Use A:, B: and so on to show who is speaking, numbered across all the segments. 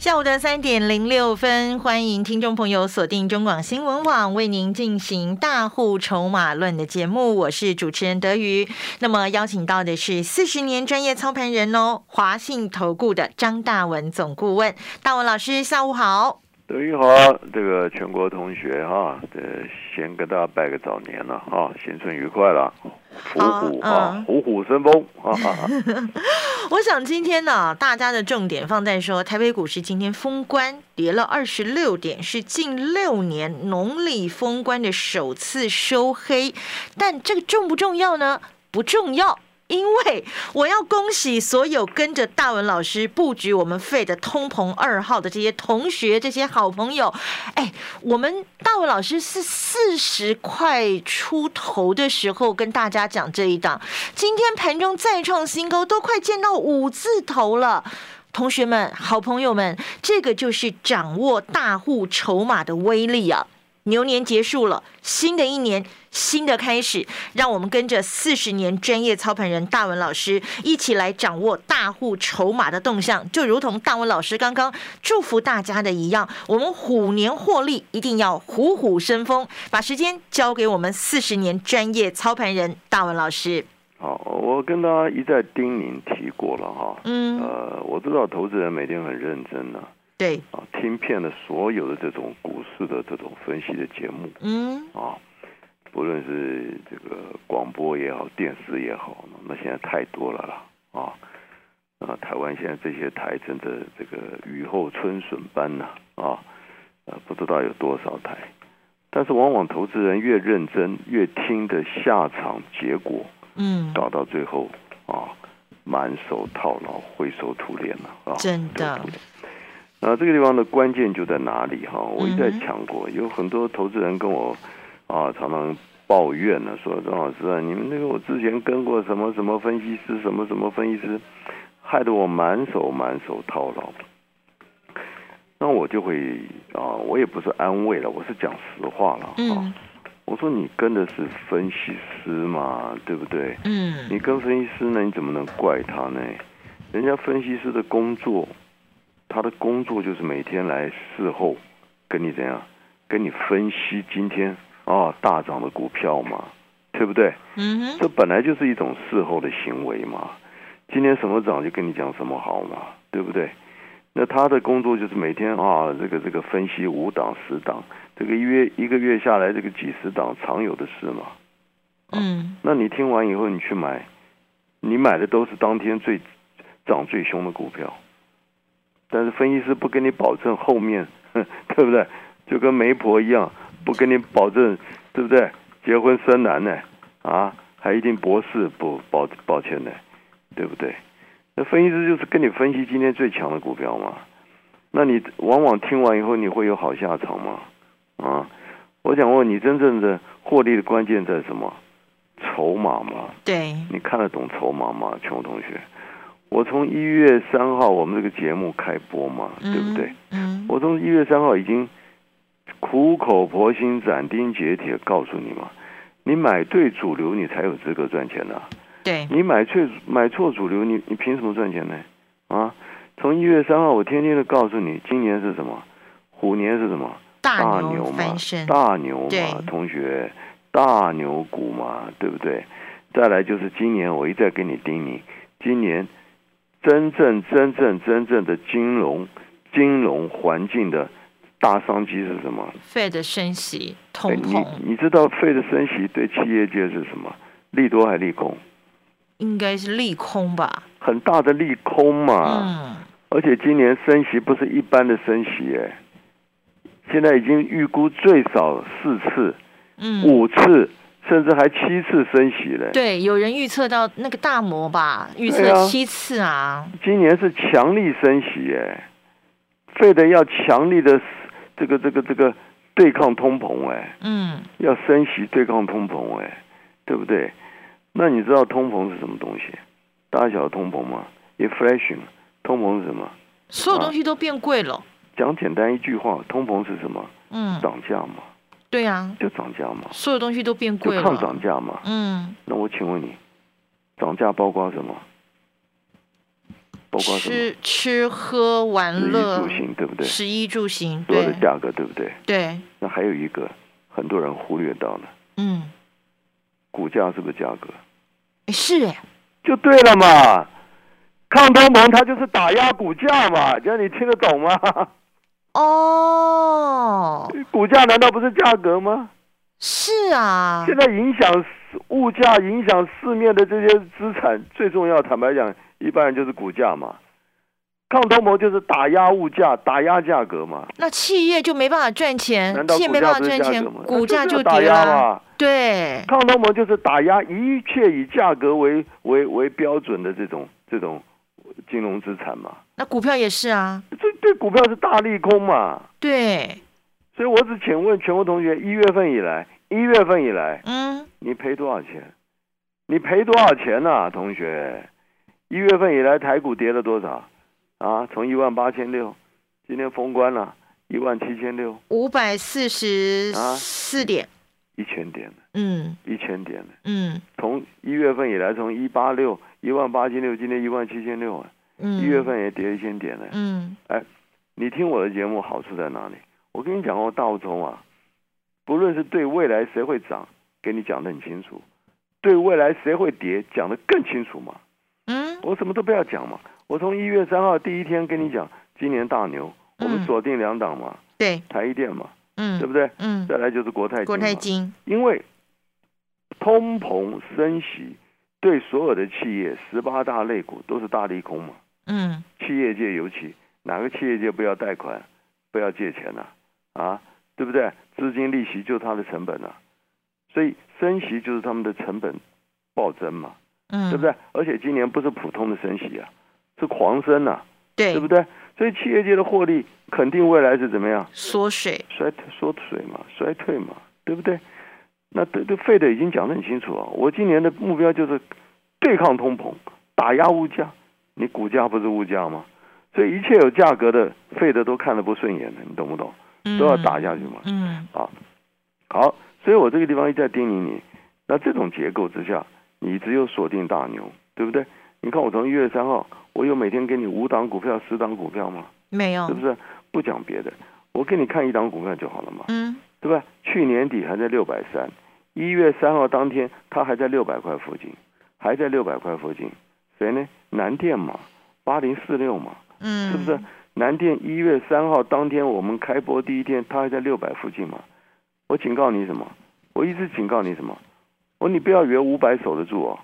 A: 下午的三点零六分，欢迎听众朋友锁定中广新闻网，为您进行大户筹码论的节目。我是主持人德瑜。那么邀请到的是四十年专业操盘人哦，华信投顾的张大文总顾问，大文老师，下午好。
B: 德瑜好，这个全国同学哈，这先跟大家拜个早年了哈，新春愉快了。虎虎啊，虎虎生风啊！
A: 我想今天呢，大家的重点放在说，台北股市今天封关跌了二十六点，是近六年农历封关的首次收黑，但这个重不重要呢？不重要。因为我要恭喜所有跟着大文老师布局我们费的通膨二号的这些同学、这些好朋友，哎，我们大文老师是四十块出头的时候跟大家讲这一档，今天盘中再创新高，都快见到五字头了。同学们、好朋友们，这个就是掌握大户筹码的威力啊！牛年结束了，新的一年，新的开始，让我们跟着四十年专业操盘人大文老师一起来掌握大户筹码的动向，就如同大文老师刚刚祝福大家的一样，我们虎年获利一定要虎虎生风。把时间交给我们四十年专业操盘人大文老师。
B: 好，我跟大家一再叮咛提过了哈，嗯，呃，我知道投资人每天很认真呢。
A: 对。
B: 啊，听遍了所有的这种股市的这种分析的节目，嗯。啊，不论是这个广播也好，电视也好，那现在太多了啦。啊啊！台湾现在这些台真的这个雨后春笋般呐。啊，呃，不知道有多少台，但是往往投资人越认真，越听的下场结果，嗯，搞到最后啊，满手套牢，灰手土脸了啊，
A: 真的。
B: 那这个地方的关键就在哪里哈？我一再讲过，有很多投资人跟我啊常常抱怨呢，说张老师啊，你们那个我之前跟过什么什么分析师，什么什么分析师，害得我满手满手套牢。那我就会啊，我也不是安慰了，我是讲实话了啊。我说你跟的是分析师嘛，对不对？嗯。你跟分析师呢，你怎么能怪他呢？人家分析师的工作。他的工作就是每天来事后跟你怎样，跟你分析今天啊大涨的股票嘛，对不对？嗯哼，这本来就是一种事后的行为嘛。今天什么涨就跟你讲什么好嘛，对不对？那他的工作就是每天啊这个这个分析五档十档，这个月一个月下来这个几十档常有的事嘛。嗯，那你听完以后你去买，你买的都是当天最涨最凶的股票。但是分析师不跟你保证后面，对不对？就跟媒婆一样，不跟你保证，对不对？结婚生男呢，啊，还一定博士不抱抱歉呢，对不对？那分析师就是跟你分析今天最强的股票嘛。那你往往听完以后，你会有好下场吗？啊，我想问你，真正的获利的关键在什么？筹码吗？
A: 对，
B: 你看得懂筹码吗，穷同学？我从一月三号我们这个节目开播嘛，对不对？嗯，我从一月三号已经苦口婆心、斩钉截铁告诉你嘛，你买对主流，你才有资格赚钱的。
A: 对，
B: 你买错买错主流，你你凭什么赚钱呢？啊，从一月三号，我天天的告诉你，今年是什么？虎年是什么？
A: 大
B: 牛
A: 嘛，
B: 大牛嘛，同学，大牛股嘛，对不对？再来就是今年，我一再跟你叮咛，今年。真正真正真正的金融金融环境的大商机是什么？
A: 费的升息，通膨。
B: 你你知道费的升息对企业界是什么？利多还利空？
A: 应该是利空吧。
B: 很大的利空嘛。嗯。而且今年升息不是一般的升息，哎，现在已经预估最少四次，嗯，五次。甚至还七次升息嘞！
A: 对，有人预测到那个大摩吧，预测七次啊。
B: 今年是强力升息哎，费得要强力的这个这个这个对抗通膨哎，嗯，要升息对抗通膨哎，对不对？那你知道通膨是什么东西？大小通膨吗？Inflation，通膨是什么？
A: 所有东西都变贵了。
B: 讲简单一句话，通膨是什么？
A: 嗯，
B: 涨价嘛，
A: 对呀，
B: 就涨价嘛，
A: 所有东西都变贵了。
B: 抗涨价嘛。
A: 嗯，
B: 那我请问你，涨价包括什么？包括什么？
A: 吃吃喝玩
B: 食衣
A: 乐
B: 住，行，对不对？
A: 食衣住行，
B: 所有的价格，对不对？
A: 对，
B: 那还有一个很多人忽略到了，
A: 嗯，
B: 股价是不是价格？
A: 是哎，
B: 就对了嘛。抗通膨它就是打压股价嘛，这样你听得懂吗？
A: 哦，
B: 股价难道不是价格吗？
A: 是啊，
B: 现在影响市物价、影响市面的这些资产，最重要，坦白讲，一般人就是股价嘛。抗通膨就是打压物价、打压价格嘛。
A: 那企业就没办法赚钱企业没办法赚钱股价
B: 就
A: 跌了。对，
B: 抗通膨就是打压一切以价格为为为标准的这种这种金融资产嘛。
A: 那股票也是啊，
B: 这对股票是大利空嘛。
A: 对，
B: 所以我只请问全国同学，一月份以来，一月份以来，
A: 嗯，
B: 你赔多少钱？你赔多少钱呐、同学？一月份以来，台股跌了多少？啊，从一万八千六，今天封关了，一万七千六，
A: 五百四十
B: 啊
A: 四点，
B: 一千点了，
A: 嗯
B: 一千点了。
A: 嗯
B: 从一月份以来，从一八六一万八千六，今天一万七千六啊，
A: 嗯，
B: 一月份也跌一千点呢。
A: 嗯哎
B: 你听我的节目好处在哪里？我跟你讲过，道中啊，不论是对未来谁会涨，给你讲的很清楚；对未来谁会跌，讲的更清楚嘛。
A: 嗯
B: 我什么都不要讲嘛。我从一月三号第一天跟你讲，今年大牛，我们
A: 嗯
B: 锁定两档嘛，
A: 对，
B: 台一电嘛，
A: 嗯
B: 对不对？
A: 嗯，
B: 再来就是国泰
A: 国泰金，
B: 因为通膨升息对所有的企业十八大类股都是大利空嘛。
A: 嗯
B: 企业界尤其哪个企业界不要贷款，不要借钱呢、啊？对不对？资金利息就是它的成本啊，所以升息就是他们的成本暴增嘛，
A: 嗯，
B: 对不？对？而且今年不是普通的升息啊，是狂升啊，
A: 对
B: 对不对？所以企业界的获利肯定未来是怎么样？
A: 缩水，
B: 衰缩水嘛，衰退嘛，对不对？那对对，费的已经讲得很清楚啊。我今年的目标就是对抗通膨，打压物价。你股价不是物价吗？所以一切有价格的，费的都看得不顺眼的，你懂不懂？都要打下去嘛。
A: 嗯
B: 啊，好，所以我这个地方一再叮咛你，那这种结构之下，你只有锁定大牛，对不对？你看我从一月三号，我有每天给你五档股票、十档股票吗？
A: 没有
B: 是，不是？不讲别的，我给你看一档股票就好了嘛。
A: 嗯
B: 对吧？去年底还在六百三，一月三号当天它还在六百块附近，还在六百块附近。谁呢？南电嘛，八零四六嘛，
A: 嗯，
B: 是不是？南电一月三号当天我们开播第一天，它还在六百附近嘛。我警告你什么？我一直警告你什么？我说你不要以为五百守得住哦，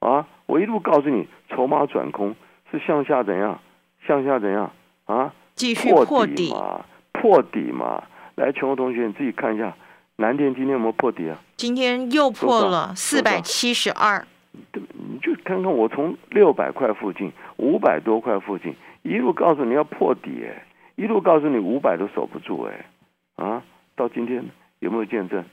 B: 啊！我一路告诉你，筹码转空是向下怎样？向下怎样？啊？
A: 继续
B: 破
A: 破底，
B: 嘛，破底嘛。来，全国同学你自己看一下，南电今天有没有破底啊？
A: 今天又破了四百七十二，
B: 就看看我从六百块附近、五百多块附近，一路告诉你要破底，哎，一路告诉你五百都守不住，哎，啊，到今天有没有见证？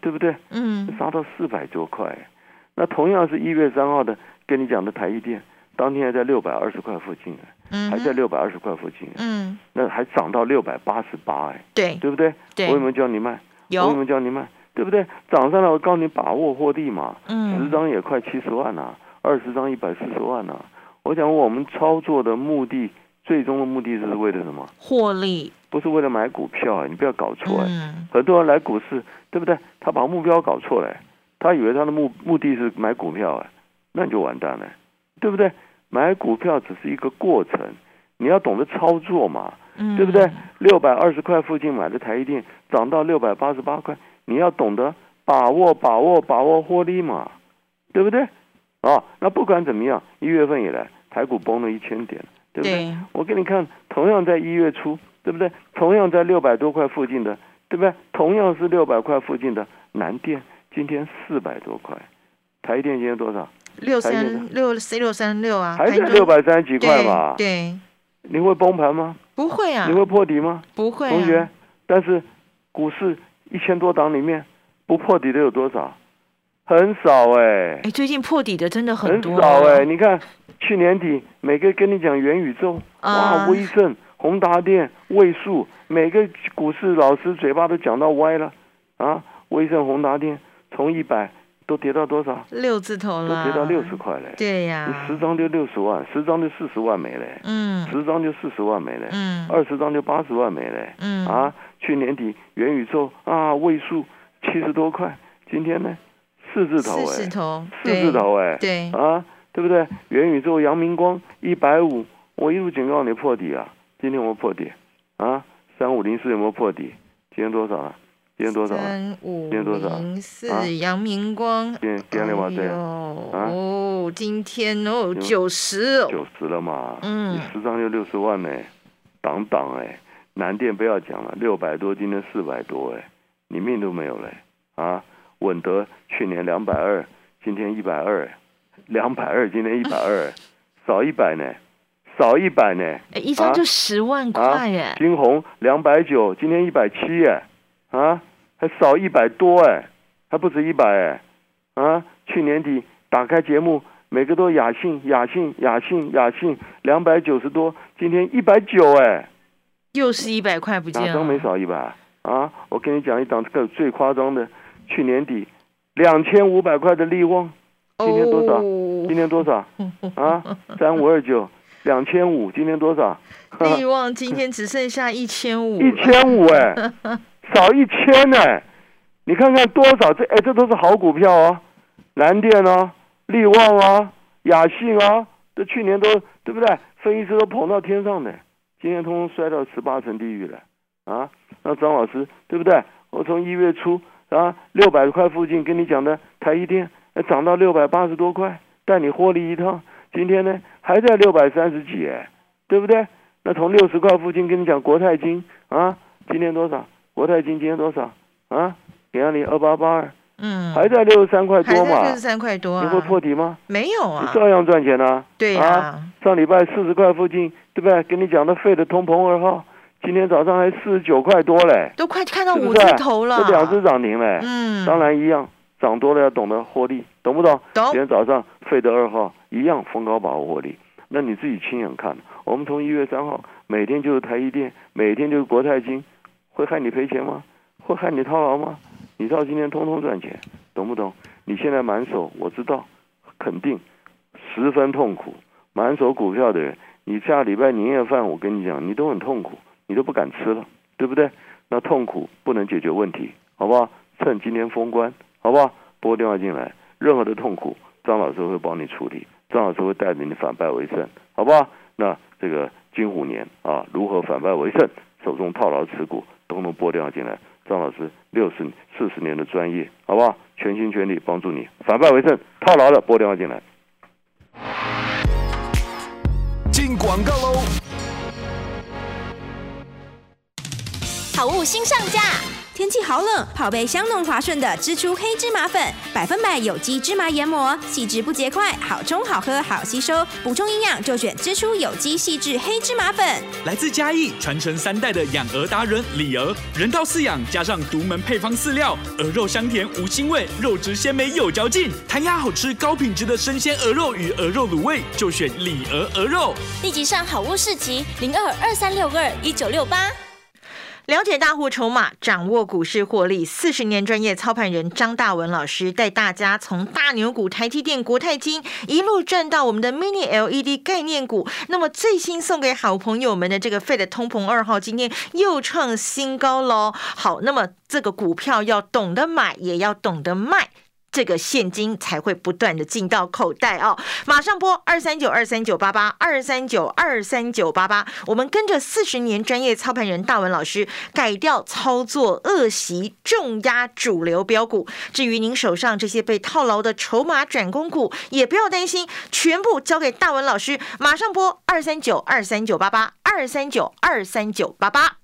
B: 对不对？
A: 嗯
B: 杀到四百多块，哎那同样是一月三号的，跟你讲的台积电，当天还在六百二十块附近，哎，
A: 嗯
B: 还在，六百二十块附近，哎
A: 嗯，
B: 那还涨到六百八十八，哎，
A: 对
B: 对不对？
A: 对
B: 我有没有叫你卖？我有没
A: 有，
B: 有叫你卖？对不对？涨上来，我告诉你把握获利嘛。嗯十
A: 嗯
B: 张也快七十万呐、二十张一百四十万呢、我想我们操作的目的，最终的目的是为了什么？
A: 获利，
B: 不是为了买股票啊！你不要搞错哎、
A: 嗯
B: 很多人来股市，对不对？他把目标搞错了、哎他以为他的目目的是买股票哎、那你就完蛋了、对不对？买股票只是一个过程，你要懂得操作嘛。
A: 嗯，
B: 对不对？六百二十块附近买的台积电涨到六百八十八块，你要懂得把握、把握、把握获利嘛，对不对？啊，那不管怎么样，一月份以来台股崩了一千点，对不对？
A: 对，
B: 我给你看，同样在一月初，对不对？同样在六百多块附近的，对不对？同样是六百块附近的南电，今天四百多块，台电今天多少？
A: 六三六 C 六三六啊，
B: 还
A: 是
B: 六百三十几块
A: 对
B: 嘛？
A: 对，
B: 你会崩盘吗？
A: 不会啊
B: 你，会破底吗？
A: 不会
B: 同学
A: 啊，，
B: 但是股市一千多档里面不破底的有多少？很少哎。
A: 哎，最近破底的真的
B: 很
A: 多。
B: 少哎，你看去年底每个跟你讲元宇宙，哇，威盛、宏达电、位数，每个股市老师嘴巴都讲到歪了啊。威盛、宏达电从一百。都跌到多少？
A: 六字头了，
B: 都跌到六十块嘞。
A: 对呀，
B: 你十张就六十万，十张就四十万没了。嗯，十张就四十万没了。嗯，二十张就八十万没了。嗯，啊，去年底元宇宙啊，位数七十多块，今天呢四字头哎，
A: 四字头，
B: 四字头哎，
A: 对
B: 啊，对不对？元宇宙阳明光一百五，我一路警告你破底啊，今天我破底啊，三五零四有没有破底？今天多少了？今天多少？
A: 三五
B: 零
A: 四，阳明光。
B: 今天了吗？对。
A: 哦，今天哦，九十。
B: 九十了嘛？嗯。你十张就六十万呢，挡挡哎！南电不要讲了，六百多，今天四百多哎，你命都没有嘞啊！稳得去年两百二，今天一百二，两百二，今天一百二，少一百呢，少一百呢。
A: 哎，一张就十万块耶。
B: 金红两百九，今天一百七耶。啊，还少一百多哎，还不止一百哎，啊，去年底打开节目，每个都雅兴雅兴雅兴雅兴两百九十多，今天一百九哎，
A: 又是一百块不见了，
B: 哪张没少一百啊？我跟你讲一档这个最夸张的，去年底两千五百块的利旺，今天多少？今天多少？啊，三五二九两千五，今天多少？
A: 利旺今天只剩下一千五，
B: 一千五哎。少一千呢，你看看多少？这哎，这都是好股票哦，蓝电啊，利旺啊，雅信啊，这去年都对不对？分析师都捧到天上的，今天通通摔到十八层地狱了啊！那张老师对不对？我从一月初啊六百块附近跟你讲的台一电，涨到六百八十多块，带你获利一趟。今天呢还在六百三十几哎，对不对？那从六十块附近跟你讲国泰金啊，今天多少？国泰金今天多少啊？给到你二八八二，嗯，还在六十三块多嘛？
A: 六十三块多，
B: 你会破底吗？
A: 没有啊，
B: 照样赚钱啊。
A: 对呀，
B: 上礼拜四十块附近，对不对？跟你讲的废的通膨二号，今天早上还四十九块多嘞，
A: 都快看到五字头了，
B: 这两只涨停嘞。嗯，当然一样，涨多了要懂得获利，懂不懂？
A: 懂。
B: 今天早上费德二号一样逢高把握获利，那你自己亲眼看。我们从一月三号每天就是台积电，每天就是国泰金。会害你赔钱吗？会害你套牢吗？你到今天通通赚钱，懂不懂？你现在满手，我知道，肯定十分痛苦。满手股票的人，你下礼拜年夜饭，我跟你讲，你都很痛苦，你都不敢吃了，对不对？那痛苦不能解决问题，好不好？趁今天封关，好不好？拨电话进来，任何的痛苦，张老师会帮你处理，张老师会带着你反败为胜，好不好？那这个金虎年啊，如何反败为胜？手中套牢持股。通通拨电话进来，张老师六十四十年的专业，好不好？全心全力帮助你反败为胜，套牢的拨电话进来。进广告喽！
C: 好物新上架。天气好冷，泡杯香浓滑顺的支出黑芝麻粉，百分百有机芝麻研磨，细致不结块，好冲好喝好吸收，补充营养就选支出有机细致黑芝麻粉。
D: 来自嘉义传承三代的养鹅达人李鹅，人道饲养加上独门配方饲料，鹅肉香甜无腥味，肉质鲜美有嚼劲，弹牙好吃高品质的生鲜鹅肉与鹅肉卤味就选李鹅鹅肉。
C: 立即上好物市集零二二三六二一九六八。
A: 了解大户筹码，掌握股市获利，四十年专业操盘人张大文老师带大家从大牛股台积电、国泰金一路赚到我们的 Mini LED 概念股。那么最新送给好朋友们的这个费的通膨二号，今天又创新高喽。好，那么这个股票要懂得买，也要懂得卖。这个现金才会不断的进到口袋哦！马上拨二三九二三九八八二三九二三九八八，我们跟着四十年专业操盘人大文老师改掉操作恶习，重压主流标股。至于您手上这些被套牢的筹码转攻股，也不要担心，全部交给大文老师。马上拨二三九二三九八八二三九二三九八八。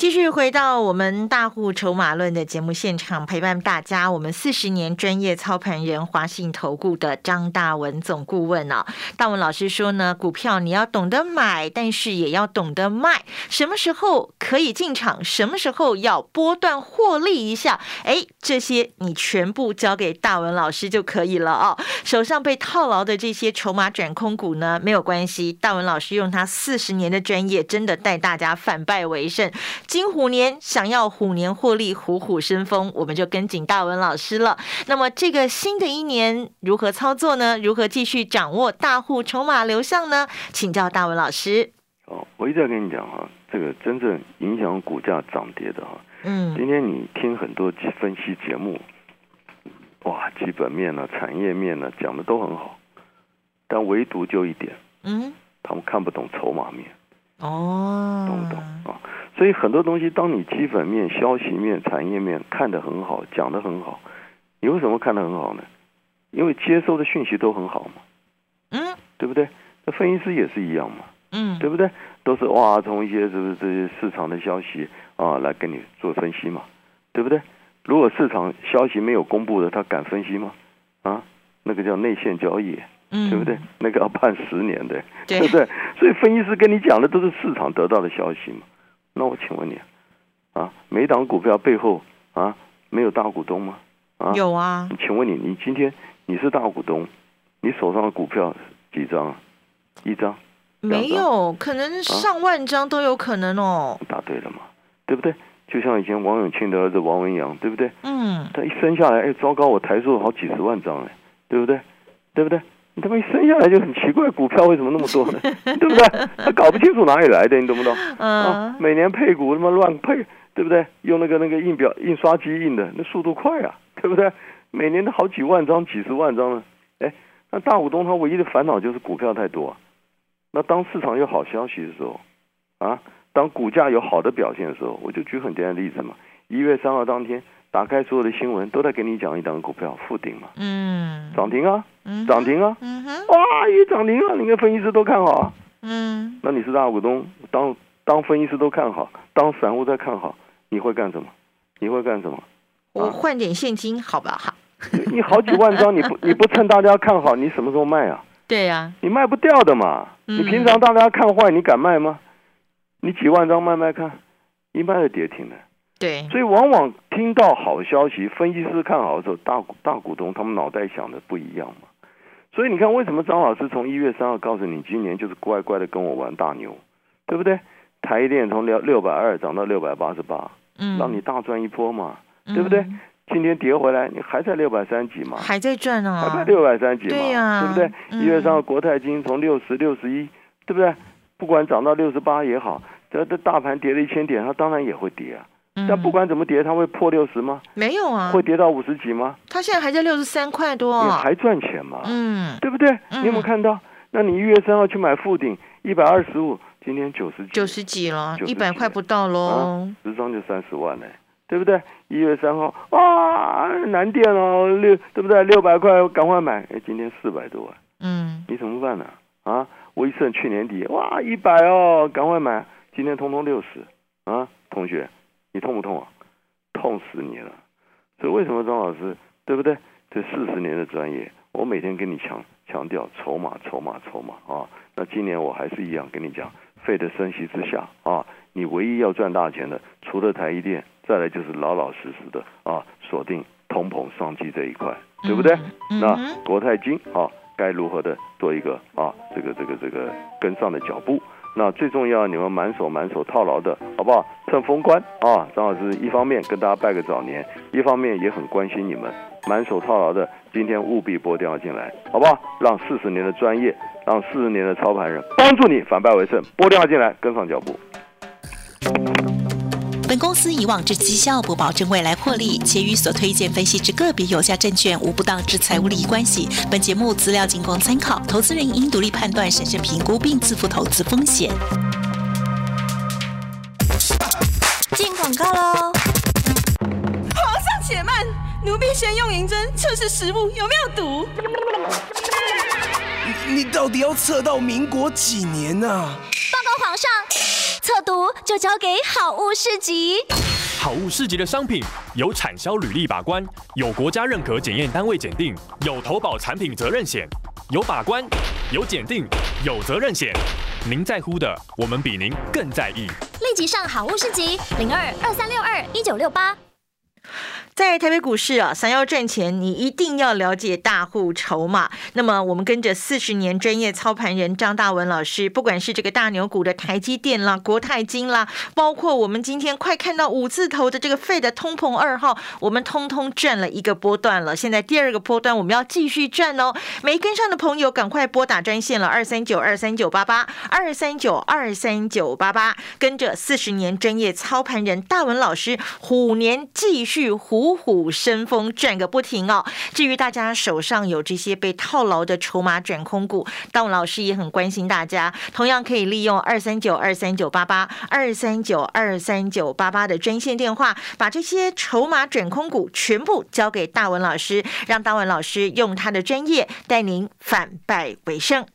A: 继续回到我们大户筹码论的节目现场，陪伴大家。我们四十年专业操盘人华信投顾的张大文总顾问啊，大文老师说呢，股票你要懂得买，但是也要懂得卖。什么时候可以进场？什么时候要波段获利一下？哎，这些你全部交给大文老师就可以了哦。手上被套牢的这些筹码转空股呢，没有关系，大文老师用他四十年的专业，真的带大家反败为胜。金虎年想要虎年获利，虎虎生风，我们就跟紧大文老师了。那么这个新的一年如何操作呢？如何继续掌握大户筹码流向呢？请教大文老师。
B: 哦，我一直在跟你讲哈，这个真正影响股价涨跌的哈，
A: 嗯
B: 今天你听很多分析节目，哇，基本面呢、产业面呢讲的都很好，但唯独就一点，
A: 嗯，
B: 他们看不懂筹码面。
A: 哦？
B: 所以很多东西，当你基本面、消息面、产业面看得很好，讲得很好，你为什么看得很好呢？因为接收的讯息都很好嘛，
A: 嗯
B: 对不对？那分析师也是一样嘛，
A: 嗯，
B: 对不对？都是哇，从一些是不是这些市场的消息啊来跟你做分析嘛，对不对？如果市场消息没有公布的，他敢分析吗？啊，那个叫内线交易，
A: 嗯，
B: 对不对？？那个要判十年的，
A: 对
B: 对不对？所以分析师跟你讲的都是市场得到的消息嘛。那我请问你，啊，每档股票背后啊没有大股东吗？啊，
A: 有啊，
B: 请问你，你今天你是大股东，你手上的股票几张啊？一张，
A: 没有，可能上万张都有可能哦。
B: 答对了嘛？对不对？就像以前王永庆的儿子王文洋，对不对？
A: 嗯，
B: 他一生下来，哎，糟糕，我台数好几十万张哎，对不对？对不对？你他妈一生下来就很奇怪，股票为什么那么多呢？对不对？他搞不清楚哪里来的，你懂不懂？啊
A: 嗯，，
B: 每年配股他妈乱配，对不对？用那个那个印表印刷机印的，那速度快啊，对不对？每年都好几万张、几十万张呢。哎，那大股东他唯一的烦恼就是股票太多、啊。那当市场有好消息的时候，啊，当股价有好的表现的时候，我就举很简单的例子嘛。一月三号当天，打开所有的新闻都在给你讲一档股票复顶嘛，
A: 嗯，
B: 涨停啊，
A: 嗯，
B: 涨停啊，哇，一涨停啊，你看分析师都看好啊。
A: 嗯，
B: 那你是大股东，当当分析师都看好，当散户在看好，你会干什么？你会干什么？
A: 我换点现金好不好？
B: 你好几万张，你不你不趁大家看好，你什么时候卖啊？
A: 对呀，
B: 你卖不掉的嘛。
A: 嗯
B: 你平常大家看坏，你敢卖吗？你几万张卖卖看，一卖就跌停了。
A: 对，
B: 所以往往听到好消息，分析师看好的时候，大股大股东他们脑袋想的不一样嘛。所以你看，为什么张老师从一月三号告诉你，今年就是乖乖的跟我玩大牛，对不对？台电从六六百二涨到六百八十八，
A: 嗯，
B: 让你大赚一波嘛，对不对？
A: 嗯
B: 今天跌回来，你还在六百三几嘛，
A: 还在赚
B: 还
A: 啊
B: 在，六百三几嘛，
A: 对呀
B: 不对？
A: 嗯
B: 一月三号国泰金从六十六十一，对不对？不管涨到六十八也好，这这大盘跌了一千点，它当然也会跌啊。
A: 嗯
B: 但不管怎么跌，它会破六十吗？
A: 没有啊，
B: 会跌到五十几吗？
A: 它现在还在六十三块多
B: 还赚钱吗？
A: 嗯，
B: 对不对？
A: 嗯
B: 你有没有看到？那你一月三号去买附顶一百二十五，今天九十几，
A: 九十几了，一百块不到喽
B: 啊，十张就三十万嘞，对不对？一月三号啊，南电哦六，对不对？六百块赶快买，哎，今天四百多万，
A: 嗯，
B: 你怎么办呢？啊，威盛去年底哇一百哦，赶快买，今天通通六十啊，同学，你痛不痛啊？痛死你了！所以为什么张老师对不对？这四十年的专业，我每天跟你强强调筹码、筹码、筹码啊。那今年我还是一样跟你讲，费的升息之下啊，你唯一要赚大钱的，除了台一电，再来就是老老实实的啊，锁定通膨商机这一块，对不对？那国泰金啊，该如何的做一个啊，这个这个这个跟上的脚步？那最重要，你们满手满手套牢的，好不好？趁封关啊，张老师一方面跟大家拜个早年，一方面也很关心你们满手套牢的，今天务必拨电话进来，好不好？让四十年的专业，让四十年的操盘人帮助你反败为胜，拨电话进来，跟上脚步。
E: 本公司以往之绩效不保证未来获利，且与所推荐分析之个别有价证券无不当之财务利益关系。本节目资料仅供参考，投资人应独立判断、审慎评估并自负投资风险。
C: 进广告喽！皇上且慢，奴婢先用银针测试食物有没有毒。
F: 你到底要测到民国几年啊？
C: 报
F: 告皇上，测毒就交给好物市集。
G: 好物市集的商品有产销履历把关，有国家认可检验单位检定，有投保产品责任险，有把关，有检定，有责任险。您在乎的，我们比您更在意。
F: 立即上好物市集零二二三六二一九六八。
A: 在台北股市啊，想要赚钱，你一定要了解大户筹码。那么，我们跟着四十年专业操盘人张大文老师，不管是这个大牛股的台积电啦、国泰金啦，包括我们今天快看到五字头的这个费的通膨二号，我们通通赚了一个波段了。现在第二个波段我们要继续赚哦。没跟上的朋友，赶快拨打专线了，二三九二三九八八二三九二三九八八，跟着四十年专业操盘人大文老师，虎年继续虎。虎虎生风，转个不停哦。至于大家手上有这些被套牢的筹码转空股，大文老师也很关心大家，同样可以利用二三九二三九八八二三九二三九八八的专线电话，把这些筹码转空股全部交给大文老师，让大文老师用他的专业带您反败为胜。